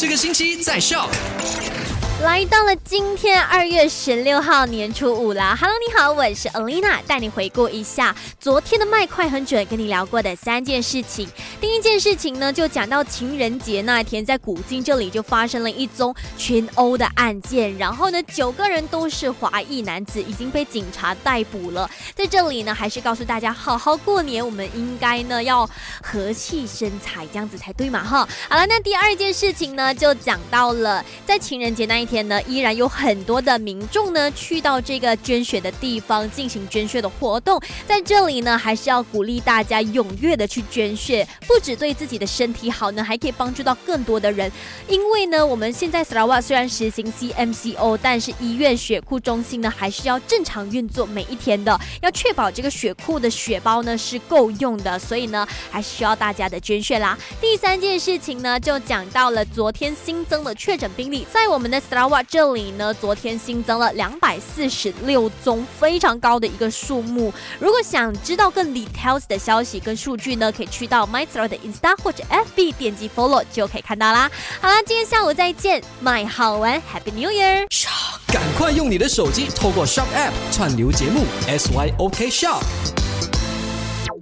这个星期在笑。来到了今天二月十六号年初五啦，Hello，你好，我是 Alina，带你回顾一下昨天的麦快很准跟你聊过的三件事情。第一件事情呢，就讲到情人节那天，在古今这里就发生了一宗群殴的案件，然后呢，九个人都是华裔男子，已经被警察逮捕了。在这里呢，还是告诉大家，好好过年，我们应该呢要和气生财，这样子才对嘛哈。好了，那第二件事情呢，就讲到了在情人节那一。天呢，依然有很多的民众呢去到这个捐血的地方进行捐血的活动。在这里呢，还是要鼓励大家踊跃的去捐血，不止对自己的身体好呢，还可以帮助到更多的人。因为呢，我们现在 s a r a w a 虽然实行 CMCO，但是医院血库中心呢还是要正常运作每一天的，要确保这个血库的血包呢是够用的。所以呢，还需要大家的捐血啦。第三件事情呢，就讲到了昨天新增的确诊病例，在我们的 s 哇，这里呢，昨天新增了两百四十六宗，非常高的一个数目。如果想知道更 details 的消息跟数据呢，可以去到 m y s t e r 的 Insta 或者 FB 点击 Follow 就可以看到啦。好啦，今天下午再见，My 好玩，Happy New Year！赶快用你的手机透过 Shop App 串流节目 SYOK Shop。